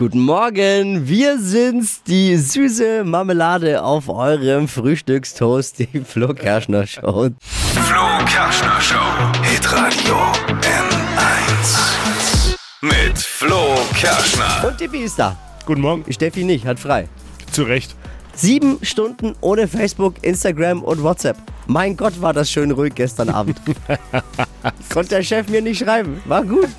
Guten Morgen, wir sind's, die süße Marmelade auf eurem Frühstückstoast, die Flo Kerschner Show. Flo Kerschner Show, Hitradio N1. Mit Flo Kerschner. Und Tippi ist da. Guten Morgen. Steffi nicht, hat frei. Zu Recht. Sieben Stunden ohne Facebook, Instagram und WhatsApp. Mein Gott, war das schön ruhig gestern Abend. Konnte der Chef mir nicht schreiben. War gut.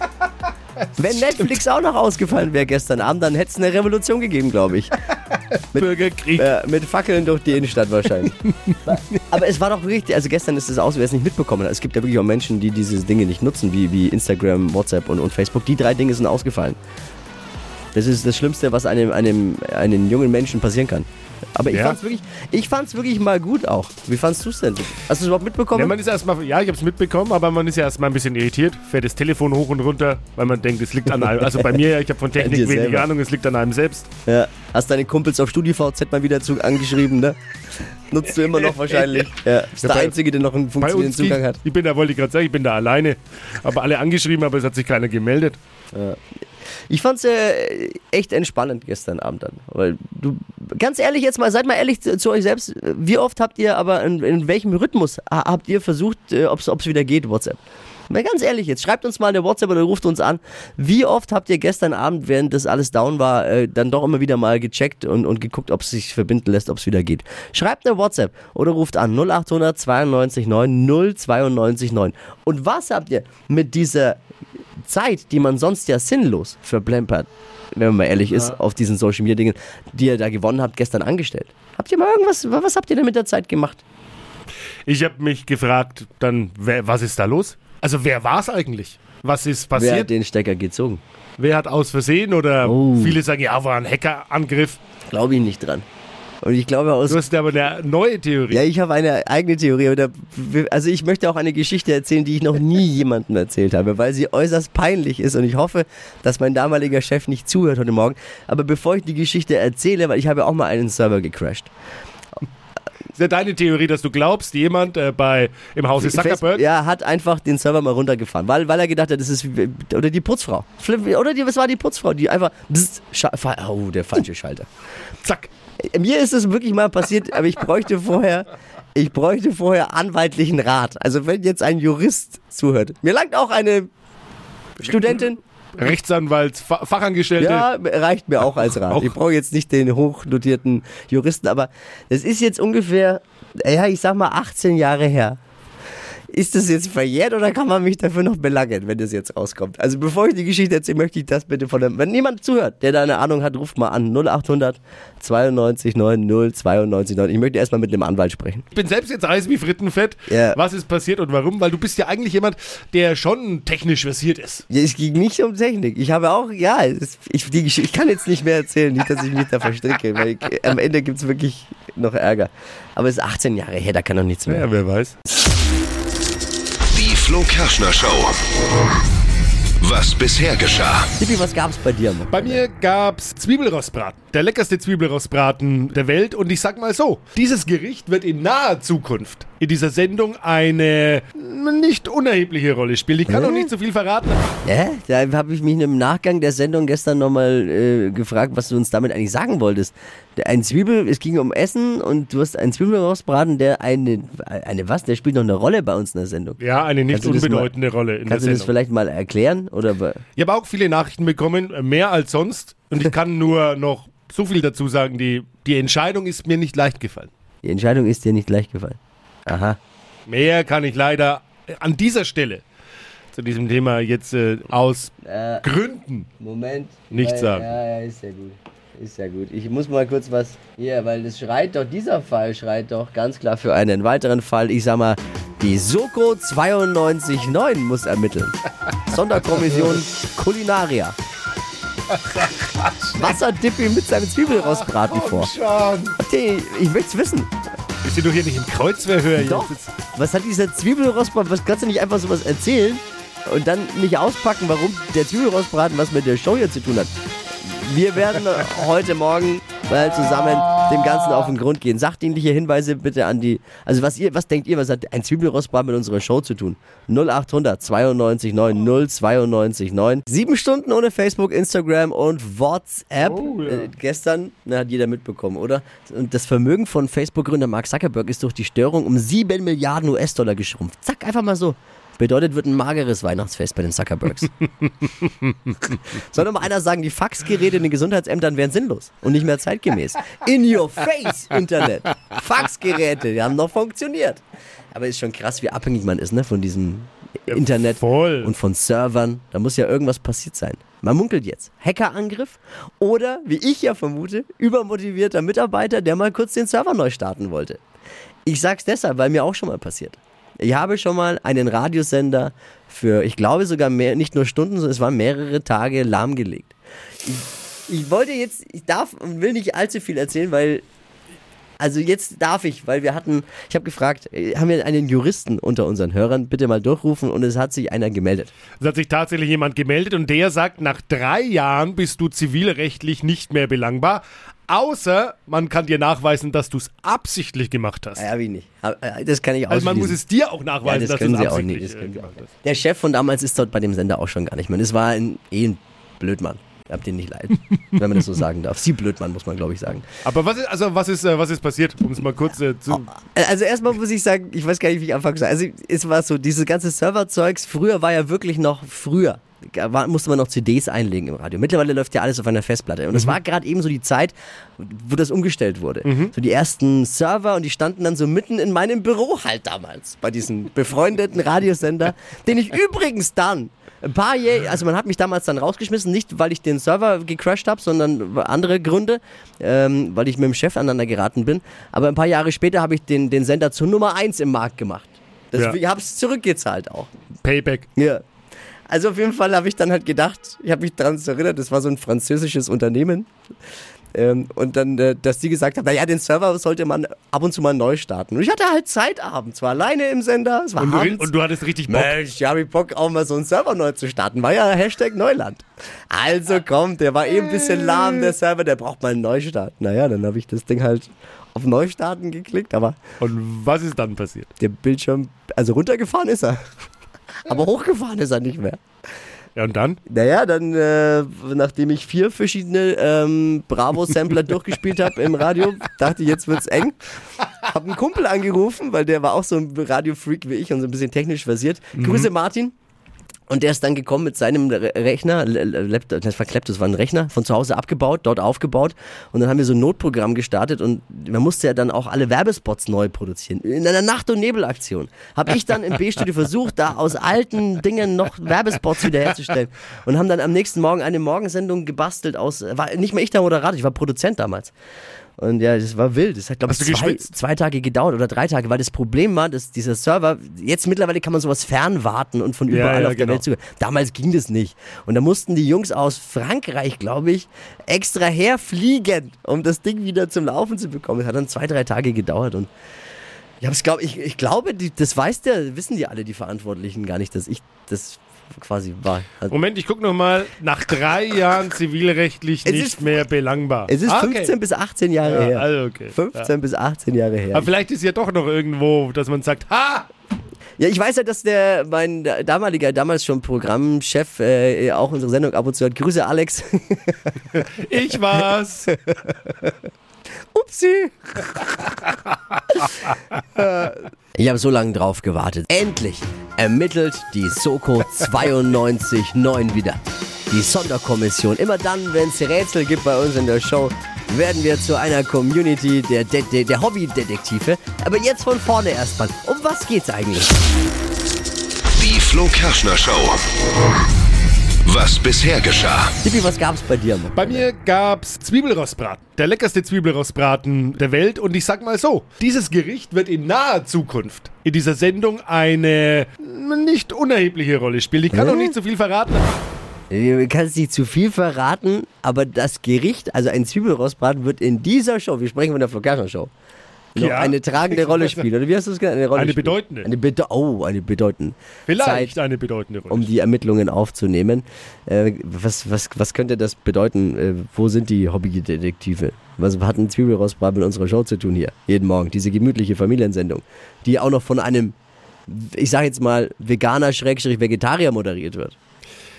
Wenn Netflix auch noch ausgefallen wäre gestern Abend, dann hätte es eine Revolution gegeben, glaube ich. Mit, Bürgerkrieg. äh, mit Fackeln durch die Innenstadt wahrscheinlich. Aber es war doch richtig, also gestern ist es aus, wer es nicht mitbekommen hat. Es gibt ja wirklich auch Menschen, die diese Dinge nicht nutzen, wie, wie Instagram, WhatsApp und, und Facebook. Die drei Dinge sind ausgefallen. Das ist das Schlimmste, was einem, einem, einem jungen Menschen passieren kann. Aber ich Ja. fand's wirklich, ich fand's wirklich mal gut auch. Wie fandst du's denn? Hast du es überhaupt mitbekommen? Ja, man ist erstmal, ja, ich habe es mitbekommen, aber man ist ja erstmal ein bisschen irritiert, fährt das Telefon hoch und runter, weil man denkt, es liegt an einem. Also bei mir, ich habe von Technik wenig selber. Ahnung, es liegt an einem selbst. Ja. Hast deine Kumpels auf StudiVZ mal wieder zu, angeschrieben, ne? Nutzt du immer noch wahrscheinlich. Ja. Ist Ja, der bei- Einzige, der noch einen funktionierenden Zugang hat. ich bin da, wollte ich gerade sagen, ich bin da alleine. Aber alle angeschrieben, aber es hat sich keiner gemeldet. Ich fand's äh, echt entspannend gestern Abend dann. Weil du, ganz ehrlich jetzt mal, seid mal ehrlich zu, zu euch selbst. Wie oft habt ihr aber, in, in welchem Rhythmus ha- habt ihr versucht, äh, ob es wieder geht, WhatsApp? Mal ganz ehrlich jetzt, schreibt uns mal eine WhatsApp oder ruft uns an. Wie oft habt ihr gestern Abend, während das alles down war, äh, dann doch immer wieder mal gecheckt und, und geguckt, ob es sich verbinden lässt, ob es wieder geht? Schreibt eine WhatsApp oder ruft an 0800 92 9 092 9. Und was habt ihr mit dieser Zeit, die man sonst ja sinnlos verplempert, wenn man mal ehrlich ist, auf diesen Social Media Dingen, die ihr da gewonnen habt, gestern angestellt? Habt ihr mal irgendwas, was habt ihr denn mit der Zeit gemacht? Ich habe mich gefragt, dann, was ist da los? Also wer war es eigentlich? Was ist Wer passiert? hat den Stecker gezogen? Wer hat aus Versehen oder Oh. viele sagen, ja, war ein Hackerangriff. Glaube ich nicht dran. Und ich glaube aus. Du hast aber eine neue Theorie. Ja, ich habe eine eigene Theorie. Also ich möchte auch eine Geschichte erzählen, die ich noch nie jemandem erzählt habe, weil sie äußerst peinlich ist und ich hoffe, dass mein damaliger Chef nicht zuhört heute Morgen. Aber bevor ich die Geschichte erzähle, weil ich habe auch mal einen Server gecrashed. Ist ja deine Theorie, dass du glaubst, jemand äh, bei im Hause Zuckerberg Ja, hat einfach den Server mal runtergefahren, weil, weil er gedacht hat, das ist wie- oder die Putzfrau. Oder die, was war die Putzfrau, die einfach fa- oh, der falsche Schalter. zack. Mir ist es wirklich mal passiert, aber ich bräuchte vorher ich bräuchte vorher anwaltlichen Rat. Also wenn jetzt ein Jurist zuhört. Mir langt auch eine Studentin. Rechtsanwalt, Fa Fachangestellte. Ja, reicht mir auch als Rat. Auch. Ich brauche jetzt nicht den hochdotierten Juristen, aber das ist jetzt ungefähr, ja, ich sag mal 18 Jahre her. Ist das jetzt verjährt oder kann man mich dafür noch belangen, wenn das jetzt rauskommt? Also bevor ich die Geschichte erzähle, möchte ich das bitte von dem, wenn niemand zuhört, der da eine Ahnung hat, ruft mal an 0800 92 90 92 9. Ich möchte erstmal mit einem Anwalt sprechen. Ich bin selbst jetzt Eis wie Frittenfett. Ja. Was ist passiert und warum? Weil du bist ja eigentlich jemand, der schon technisch versiert ist. Ja, Es ging nicht um Technik. Ich habe auch, ja, es, ich, die, ich kann jetzt nicht mehr erzählen, nicht, dass ich mich da verstricke, weil ich, am Ende gibt es wirklich noch Ärger. Aber es ist 18 Jahre her, da kann doch nichts mehr. Ja, wer weiß. Flo Kerschner Show. Was bisher geschah. Tippi, was gab's bei dir? Mann? Bei mir gab's Zwiebelrostbraten. Der leckerste Zwiebelrostbraten der Welt. Und ich sag mal so, dieses Gericht wird in naher Zukunft in dieser Sendung eine nicht unerhebliche Rolle spielen. Ich kann noch nicht so viel verraten. Ja, da habe ich mich im Nachgang der Sendung gestern nochmal äh, gefragt, was du uns damit eigentlich sagen wolltest. Ein Zwiebel, es ging um Essen und du hast einen Zwiebelrostbraten, der eine, eine was? Der spielt noch eine Rolle bei uns in der Sendung. Ja, eine nicht das mal- unbedeutende Rolle in der Kannst du das Sendung. vielleicht mal erklären? Oder Ich habe auch viele Nachrichten bekommen, äh, mehr als sonst. Und ich kann nur noch so viel dazu sagen, die, die Entscheidung ist mir nicht leicht gefallen. die Entscheidung ist dir nicht leicht gefallen? Aha. Mehr kann ich leider äh, an dieser Stelle zu diesem Thema jetzt äh, aus Äh, Gründen. Moment. Nichts weil, sagen. Ja, ja, ist ja gut. Ist ja gut. Ich muss mal kurz was. Hier, weil das schreit doch, dieser Fall schreit doch ganz klar für einen weiteren Fall. Ich sag mal, die Soko 92.9 muss ermitteln. Sonderkommission Kulinaria. Was hat Dippy mit seinem Zwiebelrostbraten vor? Habt ihr- Ich möchte wissen. Bist du doch hier nicht im Kreuzverhör Doch. Was hat dieser Zwiebelrostbraten? Was kannst du nicht einfach sowas erzählen und dann nicht auspacken, warum der Zwiebelrostbraten was mit der Show hier zu tun hat? Wir werden heute Morgen mal zusammen dem Ganzen auf den Grund gehen. Sachdienliche Hinweise bitte an die. Also was ihr, was denkt ihr, was hat ein Zwiebelrostbrat mit unserer Show zu tun? 0800 92 9 092 9. Sieben Stunden ohne Facebook, Instagram und WhatsApp. Oh, ja. äh, gestern, na, hat jeder mitbekommen, oder? Und das Vermögen von Facebook-Gründer Mark Zuckerberg ist durch die Störung um 7 Milliarden US-Dollar geschrumpft. Zack, einfach mal so. Bedeutet, wird ein mageres Weihnachtsfest bei den Zuckerbergs. Soll doch mal einer sagen, die Faxgeräte in den Gesundheitsämtern wären sinnlos und nicht mehr zeitgemäß. In your face, Internet. Faxgeräte, die haben noch funktioniert. Aber ist schon krass, wie abhängig man ist ne, von diesem Internet voll. und von Servern. Da muss ja irgendwas passiert sein. Man munkelt jetzt. Hackerangriff oder, wie ich ja vermute, übermotivierter Mitarbeiter, der mal kurz den Server neu starten wollte. Ich sag's deshalb, weil mir auch schon mal passiert. Ich habe schon mal einen Radiosender für, ich glaube sogar mehr, nicht nur Stunden, sondern es waren mehrere Tage lahmgelegt. Ich, ich wollte jetzt, ich darf und will nicht allzu viel erzählen, weil, also jetzt darf ich, weil wir hatten, ich habe gefragt, äh, haben wir einen Juristen unter unseren Hörern, bitte mal durchrufen und es hat sich einer gemeldet. Es hat sich tatsächlich jemand gemeldet und der sagt, nach drei Jahren bist du zivilrechtlich nicht mehr belangbar. Außer man kann dir nachweisen, dass du es absichtlich gemacht hast. Ja, wie nicht. Äh, Das kann ich auch Also man muss es dir auch ja, nachweisen, das dass du es auch nicht. absichtlich Das äh, können sie auch gemacht hast. Der Chef von damals ist dort bei dem Sender auch schon gar nicht mehr. Das war ein, eh ein Blödmann. Habt den nicht leid, wenn man das so sagen darf. Sie Blödmann, muss man glaube ich sagen. Aber was ist, also was ist, äh, was ist passiert, um es mal kurz äh, zu... Also erstmal muss ich sagen, ich weiß gar nicht, wie ich anfangen soll. Also es war so, dieses ganze Serverzeugs, früher war ja wirklich noch früher. War, musste man noch CDs einlegen im Radio. Mittlerweile läuft ja alles auf einer Festplatte. Und es war gerade eben so die Zeit, wo das umgestellt wurde. So die ersten Server und die standen dann so mitten in meinem Büro halt damals. Bei diesem befreundeten Radiosender, den ich übrigens dann ein paar Jahre, also man hat mich damals dann rausgeschmissen, nicht weil ich den Server gecrashed habe, sondern andere Gründe, ähm, weil ich mit dem Chef aneinander geraten bin. Aber ein paar Jahre später habe ich den, den Sender zur Nummer 1 im Markt gemacht. Das, Ja. Ich habe es zurückgezahlt auch. Payback. Ja. Also auf jeden Fall habe ich dann halt gedacht, ich habe mich daran erinnert, das war so ein französisches Unternehmen. Ähm, und dann, äh, dass die gesagt haben, naja, den Server sollte man ab und zu mal neu starten. Und ich hatte halt Zeit abends, war alleine im Sender, es war Und du, und du hattest richtig Bock. Mensch, ich habe Bock, auch mal so einen Server neu zu starten. War ja Hashtag Neuland. Also komm, der war eh ein bisschen lahm, der Server, der braucht mal einen Neustart. Naja, dann habe ich das Ding halt auf Neustarten geklickt, aber Und was ist dann passiert? der Bildschirm, also runtergefahren ist er. Aber hochgefahren ist er nicht mehr. Ja, und dann? Naja, dann, äh, nachdem ich vier verschiedene ähm, Bravo-Sampler durchgespielt habe im Radio, dachte ich, jetzt wird's eng. Hab einen Kumpel angerufen, weil der war auch so ein Radio-Freak wie ich und so ein bisschen technisch versiert. Grüße Martin. Und der ist dann gekommen mit seinem Re Rechner, Laptop, das war das war ein Rechner, von zu Hause abgebaut, dort aufgebaut. Und dann haben wir so ein Notprogramm gestartet und man musste ja dann auch alle Werbespots neu produzieren. In einer Nacht- und Nebelaktion habe ich dann im B-Studio versucht, da aus alten Dingen noch Werbespots wiederherzustellen. Und haben dann am nächsten Morgen eine Morgensendung gebastelt aus, war nicht mehr ich der Moderator, ich war Produzent damals. Und ja, das war wild. Das hat, glaube ich, zwei, zwei Tage gedauert oder drei Tage, weil das Problem war, dass dieser Server, jetzt mittlerweile kann man sowas fernwarten und von Ja, überall ja, auf der genau. Welt zu. Damals ging das nicht. Und da mussten die Jungs aus Frankreich, glaube ich, extra herfliegen, um das Ding wieder zum Laufen zu bekommen. Es hat dann zwei, drei Tage gedauert und ich, glaub, ich, ich glaube, die, das weiß der, wissen die alle, die Verantwortlichen, gar nicht, dass ich das quasi war. Also, Moment, ich gucke nochmal. Nach drei Jahren zivilrechtlich Es nicht ist- mehr belangbar. es ist Ah, okay. 15 bis 18 Jahre Ja, her. also okay. 15 bis 18 Jahre her. Aber vielleicht ist ja doch noch irgendwo, dass man sagt, ha, Ja, ich weiß ja, dass der mein damaliger, damals schon Programmchef äh, auch unsere Sendung ab und zu hat. Grüße Alex. ich war's. Upsi. ich habe so lange drauf gewartet. Endlich ermittelt die Soko 92.9 wieder. Die Sonderkommission. Immer dann, wenn es Rätsel gibt bei uns in der Show, werden wir zu einer Community der, De der, der Hobbydetektive. Aber jetzt von vorne erstmal. Um was geht's eigentlich? Die Flo Kerschner Show. Was bisher geschah. Tippi, was gab's bei dir? Bei mir gab's Zwiebelrostbraten. Der leckerste Zwiebelrostbraten der Welt. Und ich sag mal so, dieses Gericht wird in naher Zukunft in dieser Sendung eine nicht unerhebliche Rolle spielen. Ich kann Hä? noch nicht so viel verraten. Du kannst nicht zu viel verraten, aber das Gericht, also ein Zwiebelrostbraten, wird in dieser Show, wir sprechen von der Flo Show, Ja. eine tragende Rolle spielen. Oder wie hast du es genannt? Eine, Rolle Eine bedeutende. Eine bede oh, eine bedeutende. Vielleicht Zeit, eine bedeutende Rolle. um die Ermittlungen aufzunehmen. Äh, was, was, was könnte das bedeuten? Äh, wo sind die Hobbydetektive? Was hat ein Zwiebelrostbraten mit unserer Show zu tun hier? Jeden Morgen. Diese gemütliche Familiensendung, die auch noch von einem, ich sag jetzt mal, Veganer-Vegetarier moderiert wird.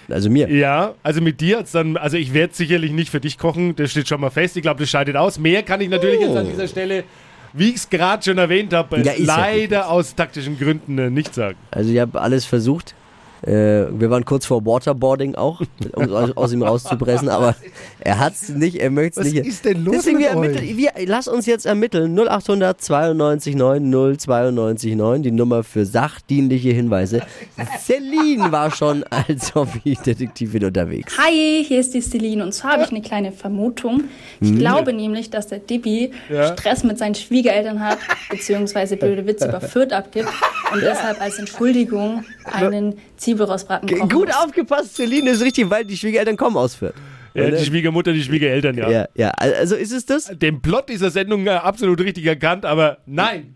Also mir. Ja, also mit dir hat's dann, also ich werde sicherlich nicht für dich kochen, das steht schon mal fest. Ich glaube, das scheidet aus. Mehr kann ich natürlich jetzt an dieser Stelle, wie ich es gerade schon erwähnt habe, Ja, ja leider gut. aus taktischen Gründen äh, nicht sagen. Also ich habe alles versucht. Äh, wir waren kurz vor Waterboarding auch, um es aus, aus ihm rauszupressen, aber er hat es nicht, er möchte es Was nicht. ist denn los Deswegen mit wir euch? ermitteln, wir, lass uns jetzt ermitteln. 0800 92 9 092 9, die Nummer für sachdienliche Hinweise. Celine war schon als Hobbydetektivin unterwegs. Hi, hier ist die Celine und zwar habe ich eine kleine Vermutung. Ich glaube nämlich, dass der Dippi Ja. Stress mit seinen Schwiegereltern hat, beziehungsweise blöde Witze über Fürth abgibt und deshalb als Entschuldigung einen Zwiebelrostbraten kochen Gut muss. aufgepasst, Celine ist richtig, weil die Schwiegereltern kommen aus Fürth. Ja, Oder? die Schwiegermutter, die Schwiegereltern, ja. Ja, ja, also ist es das? Den Plot dieser Sendung äh, absolut richtig erkannt, aber nein.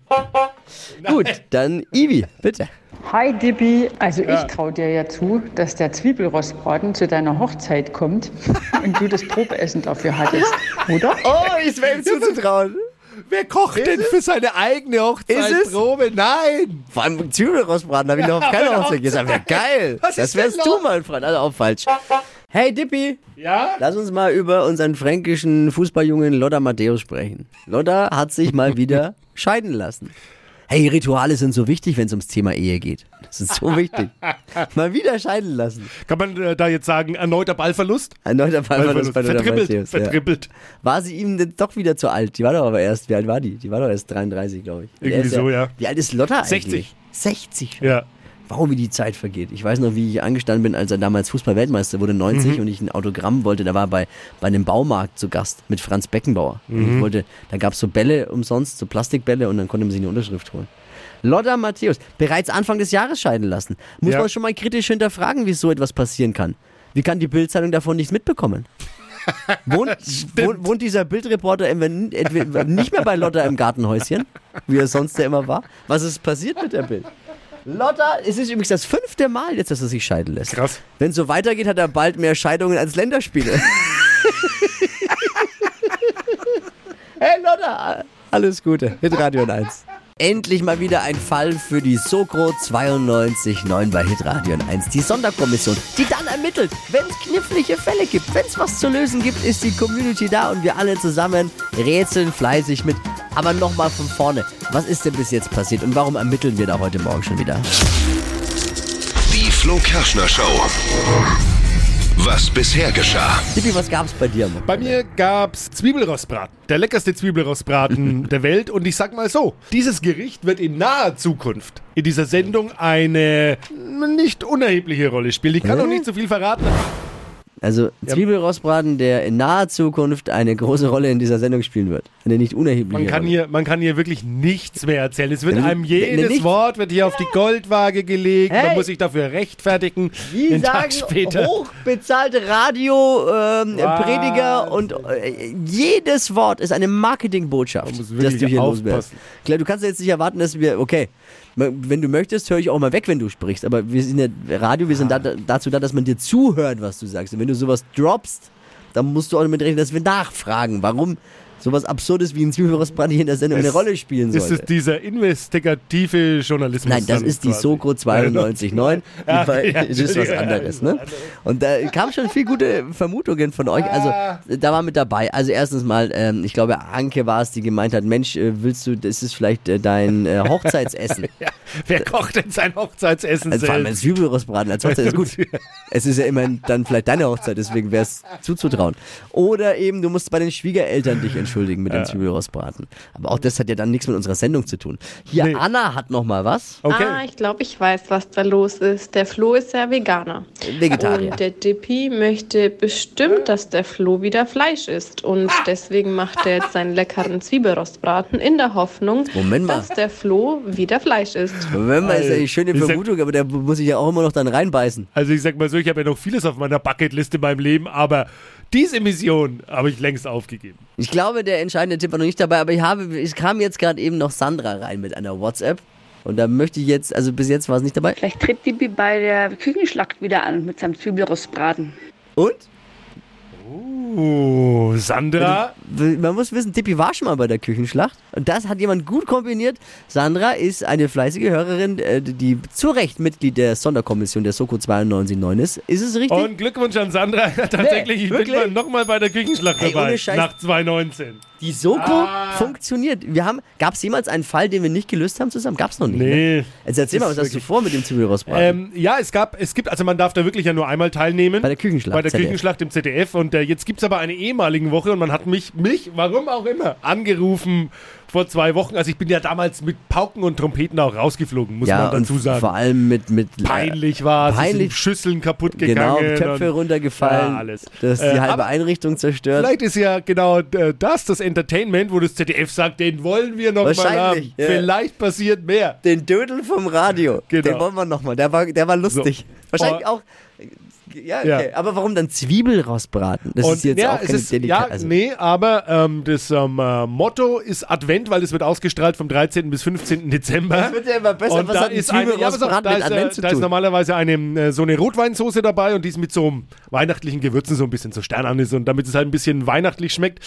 Gut, dann Ivi, bitte. Hi Dippi, also ich traue dir ja zu, dass der Zwiebelrostbraten zu deiner Hochzeit kommt und du das Probeessen dafür hattest, oder? Oh, ist mir ihm zuzutrauen. Wer kocht denn für seine eigene Hochzeit Ist es? Probe? Nein! Vor allem Zwiebelrostbraten habe ich noch auf keiner Hochzeit gesagt. Wäre geil. Was Das ist wärst du, mein Freund. Also auch falsch. Hey Dippi, Ja? lass uns mal über unseren fränkischen Fußballjungen Lotta Matthäus sprechen. Lotta hat sich mal wieder scheiden lassen. Hey, Rituale sind so wichtig, wenn es ums Thema Ehe geht. Das ist so wichtig. Mal wieder scheiden lassen. Kann man äh, da jetzt sagen, erneuter Ballverlust? Fall war das bei Lotta Vertrippelt, Matthäus. Ja. vertrippelt. War sie ihm denn doch wieder zu alt? Die war doch aber erst, wie alt war die? Die war doch erst 33, glaube ich. Irgendwie so, ja. Wie alt ist Lotta eigentlich? 60. 60. Ja. Warum wie die Zeit vergeht. Ich weiß noch, wie ich angestanden bin, als er damals Fußball-Weltmeister wurde, 90, Mhm. und ich ein Autogramm wollte. Da war er bei, bei einem Baumarkt zu Gast mit Franz Beckenbauer. Mhm. ich wollte, da gab es so Bälle umsonst, so Plastikbälle, und dann konnte man sich eine Unterschrift holen. Lotta Matthäus, bereits Anfang des Jahres scheiden lassen. Muss Ja. man schon mal kritisch hinterfragen, wie so etwas passieren kann. Wie kann die Bildzeitung davon nichts mitbekommen? Wohnt, wohnt, wohnt dieser Bildreporter nicht mehr bei Lotta im Gartenhäuschen, wie er sonst ja immer war? Was ist passiert mit der Bild? Lotta, es ist übrigens das fünfte Mal jetzt, dass er sich scheiden lässt. Krass. Wenn es so weitergeht, hat er bald mehr Scheidungen als Länderspiele. hey Lotta, alles Gute. Hitradio 1. Endlich mal wieder ein Fall für die Sokro 92.9 bei Hitradio 1. Die Sonderkommission, die dann ermittelt, wenn es knifflige Fälle gibt. Wenn es was zu lösen gibt, ist die Community da und wir alle zusammen rätseln fleißig mit. Aber nochmal von vorne. Was ist denn bis jetzt passiert und warum ermitteln wir da heute Morgen schon wieder? Die Flo Kerschner Show. Was bisher geschah. Tippi, was gab's bei dir? Bei mir gab's Zwiebelrostbraten. Der leckerste Zwiebelrostbraten der Welt. Und ich sag mal so, dieses Gericht wird in naher Zukunft in dieser Sendung eine nicht unerhebliche Rolle spielen. Ich kann noch nicht so viel verraten. Also Zwiebelrostbraten, der in naher Zukunft eine große Rolle in dieser Sendung spielen wird. Eine nicht unerhebliche Man kann, Rolle. hier, man kann hier wirklich nichts mehr erzählen. Es wird einem ne- jedes nicht- Wort wird hier auf die Goldwaage gelegt. Hey! Man muss sich dafür rechtfertigen. Wie Den sagen Tag später. hochbezahlte Radio-Prediger und äh, jedes Wort ist eine Marketingbotschaft, dass du hier aufpassen. Klar, du kannst jetzt nicht erwarten, dass wir, okay, wenn du möchtest, höre ich auch mal weg, wenn du sprichst, aber wir sind ja Radio, wir sind Ah. da, dazu da, dass man dir zuhört, was du sagst. Und wenn du sowas droppst, dann musst du auch damit rechnen, dass wir nachfragen, warum sowas Absurdes wie ein Zwiebelrostbraten hier in der Sendung eine Es- Rolle spielen Ist sollte. es dieser investigative Journalismus? Nein, das ist die quasi? Soko 92.9. Ja, ja, das ist was anderes, ne? Und da kam schon viel gute Vermutungen von euch. Also, da war mit dabei. Also, erstens mal, ähm, ich glaube, Anke war es, die gemeint hat: Mensch, äh, willst du, das ist vielleicht äh, dein äh, Hochzeitsessen. Ja, wer kocht denn sein Hochzeitsessen Also, vor allem ein selbst? Zwiebelrostbraten als Hochzeit ist gut. Es ist ja immerhin dann vielleicht deine Hochzeit, deswegen wäre es zuzutrauen. Oder eben, du musst bei den Schwiegereltern dich entschuldigen mit dem Zwiebelrostbraten. Aber auch das hat ja dann nichts mit unserer Sendung zu tun. Hier, Nee. Anna hat noch mal was. Okay. Ah, ich glaube, ich weiß, was da los ist. Der Flo ist ja Veganer. Vegetarier. Und der Dippy möchte bestimmt, dass der Flo wieder Fleisch isst. Und deswegen macht er jetzt seinen leckeren Zwiebelrostbraten in der Hoffnung, Moment mal. dass der Flo wieder Fleisch isst. Wenn man ist ja eine schöne Ich sag- Vermutung, aber der muss ich ja auch immer noch dann reinbeißen. Also ich sag mal so, ich habe ja noch vieles auf meiner Bucketlist in meinem Leben, aber diese Mission habe ich längst aufgegeben. Ich glaube, der entscheidende Tipp war noch nicht dabei, aber ich habe, es kam jetzt gerade eben noch Sandra rein mit einer WhatsApp. Und da möchte ich jetzt, also bis jetzt war es nicht dabei. Vielleicht tritt Dibi bei der Küchenschlacht wieder an mit seinem Zwiebelrostbraten. Und? Oh, Sandra. Man muss wissen, Tippi war schon mal bei der Küchenschlacht. Und das hat jemand gut kombiniert. Sandra ist eine fleißige Hörerin, äh, die zu Recht Mitglied der Sonderkommission der Soko 929 ist. Ist es richtig? Und Glückwunsch an Sandra. Tatsächlich, ich bin wirklich? nochmal bei der Küchenschlacht Ey, dabei. Nach 2019. Die Soko Ah. funktioniert. Wir haben, gab es jemals einen Fall, den wir nicht gelöst haben zusammen? Gab es noch nicht. Nee. Ne? Also erzähl mal, was hast du vor mit dem Zwiebelrostbraten? Ähm, ja, es gab, es gibt, also man darf da wirklich ja nur einmal teilnehmen. Bei der Küchenschlacht, Bei der ZDF. Küchenschlacht im ZDF. Und äh, jetzt gibt es aber eine ehemalige Woche und man hat mich, mich, warum auch immer, angerufen vor zwei Wochen. Also ich bin ja damals mit Pauken und Trompeten auch rausgeflogen, muss ja, man dazu und sagen. vor allem mit. mit Peinlich war Peinlich. Schüsseln kaputt Genau, gegangen. Töpfe und- runtergefallen. Ja, alles. Das die Äh, halbe Einrichtung zerstört. Vielleicht ist ja genau äh, das das Entertainment, wo das ZDF sagt, den wollen wir noch mal haben. Ja. Vielleicht passiert mehr. Den Dödel vom Radio. Genau. Den wollen wir nochmal. Der war, der war lustig. Wahrscheinlich Oh. auch. Ja, Ja. okay. Aber warum dann Zwiebel rausbraten? Das ist jetzt ja, auch keine ist, Delikate. ja, also, nee, aber ähm, das ähm, äh, Motto ist Advent, weil es wird ausgestrahlt vom 13. bis 15. Dezember. Das wird ja immer besser. Und Was da hat ist, eine, ja, Zwiebelrostbraten da, mit ist, Advent äh, zu da ist tun? normalerweise eine, äh, so eine Rotweinsoße dabei und die ist mit so einem weihnachtlichen Gewürzen so ein bisschen so Sternanis und damit es halt ein bisschen weihnachtlich schmeckt.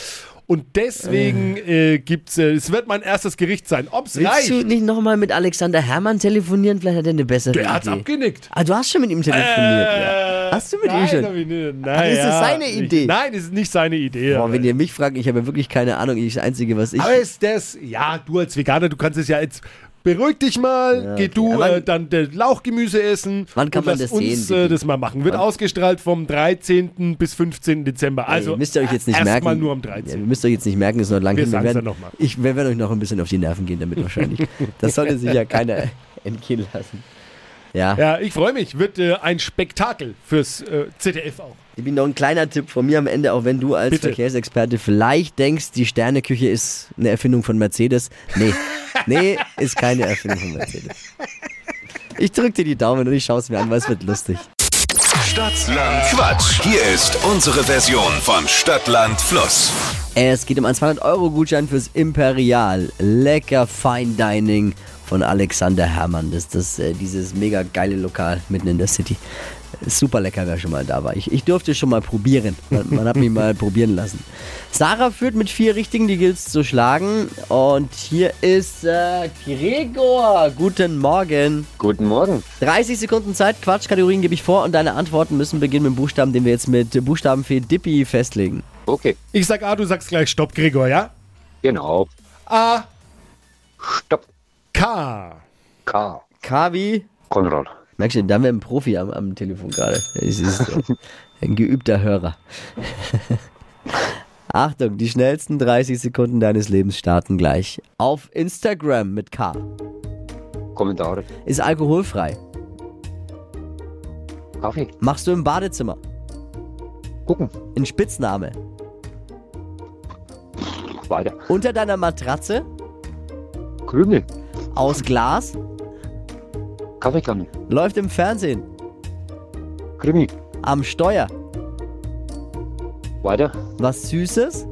Und deswegen äh, gibt's, äh, es wird mein erstes Gericht sein. Ob's Willst reicht, du nicht nochmal mit Alexander Herrmann telefonieren? Vielleicht hat er eine bessere der hat's Idee. abgenickt. Ah, du hast schon mit ihm telefoniert. ja. Äh, Hast du mit nein, ihm schon? ich nicht. Ach, Nein, ist das ja, seine ich- Idee? Nein, das ist nicht seine Idee. Boah, aber- wenn ihr mich fragt, ich habe ja wirklich keine Ahnung. Ich das Einzige, was ich. Aber ist das, ja, du als Veganer, du kannst es ja jetzt. Beruhig dich mal, Ja, geh okay. du Aber äh, dann der Lauchgemüse essen. Wann kann man das uns sehen, äh, das mal machen. Wird Wann? ausgestrahlt vom 13. bis 15. Dezember. Also Ey, müsst ihr euch jetzt nicht merken. mal nur am Ja, 13. ihr müsst euch jetzt nicht merken, ist noch lang Wir hin. sagen's werden, dann noch mal. Ich wir werden euch noch ein bisschen auf die Nerven gehen damit wahrscheinlich. das sollte sich ja keiner entgehen lassen. Ja, Ja, ich freue mich. Wird äh, ein Spektakel fürs äh, ZDF auch. ich bin noch ein kleiner Tipp von mir am Ende, auch wenn du als Bitte. Verkehrsexperte vielleicht denkst, die Sterneküche ist eine Erfindung von Mercedes. Nee, nee, ist keine Erfindung von Mercedes. Ich drück dir die Daumen und ich schaue es mir an, weil es wird lustig. Stadtland Quatsch. Hier ist unsere Version von Stadtland Fluss. Es geht um einen 200-Euro-Gutschein fürs Imperial. Lecker Fine Dining von Alexander Herrmann. Das ist das, äh, dieses mega geile Lokal mitten in der City. Super lecker, wer schon mal da war. Ich, ich durfte schon mal probieren. Man, man hat mich mal probieren lassen. Sarah führt mit vier Richtigen, die gilt zu schlagen. Und hier ist äh, Gregor. Guten Morgen. Guten Morgen. 30 Sekunden Zeit, Quatschkategorien gebe ich vor und deine Antworten müssen beginnen mit dem Buchstaben, den wir jetzt mit Buchstabenfee Dippi festlegen. Okay, Ich sag A, du sagst gleich Stopp, Gregor, ja? genau. A, Stopp. K. K. Kavi. Konrad. Merkst du, da haben wir einen Profi am, am Telefon gerade. Es ist ein geübter Hörer. Achtung, die schnellsten 30 Sekunden deines Lebens starten gleich. Auf Instagram mit K. Kommentare. Ist alkoholfrei. Kaffee. Machst du im Badezimmer. Gucken. Ein Spitzname. Weiter. Unter deiner Matratze. Krümel. Aus Glas. Kaffeekanne. Läuft im Fernsehen. Krimi. Am Steuer. Weiter. Was Süßes.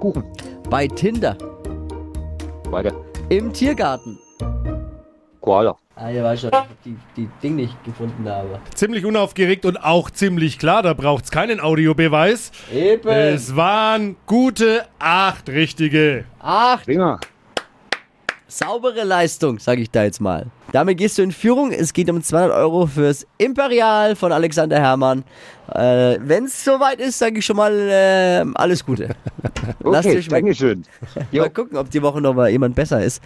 Kuchen. Bei Tinder. Weiter. Im Tiergarten. Koala. Ah, ja, war schon, die, die Ding nicht gefunden habe. Ziemlich unaufgeregt und auch ziemlich klar, da braucht's keinen Audiobeweis. Eben. Es waren gute acht richtige. Acht. Prima. Saubere Leistung, sage ich da jetzt mal. Damit gehst du in Führung. Es geht um 200 Euro fürs Imperial von Alexander Herrmann. Äh, Wenn es soweit ist, sage ich schon mal äh, alles Gute. Lasst Okay, euch schmecken. Dankeschön. Jo. Mal gucken, ob die Woche noch mal jemand besser ist.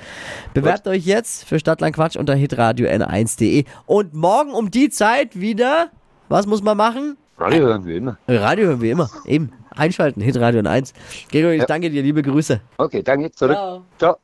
Bewerbt euch jetzt für Stadtland Quatsch unter hitradio n1.de. Und morgen um die Zeit wieder, was muss man machen? Radio hören wir immer. Radio hören wir immer. Eben. Einschalten, Hitradio N1. Gregor, ich Ja. danke dir, liebe Grüße. Okay, danke. Zurück. Ciao. Ciao.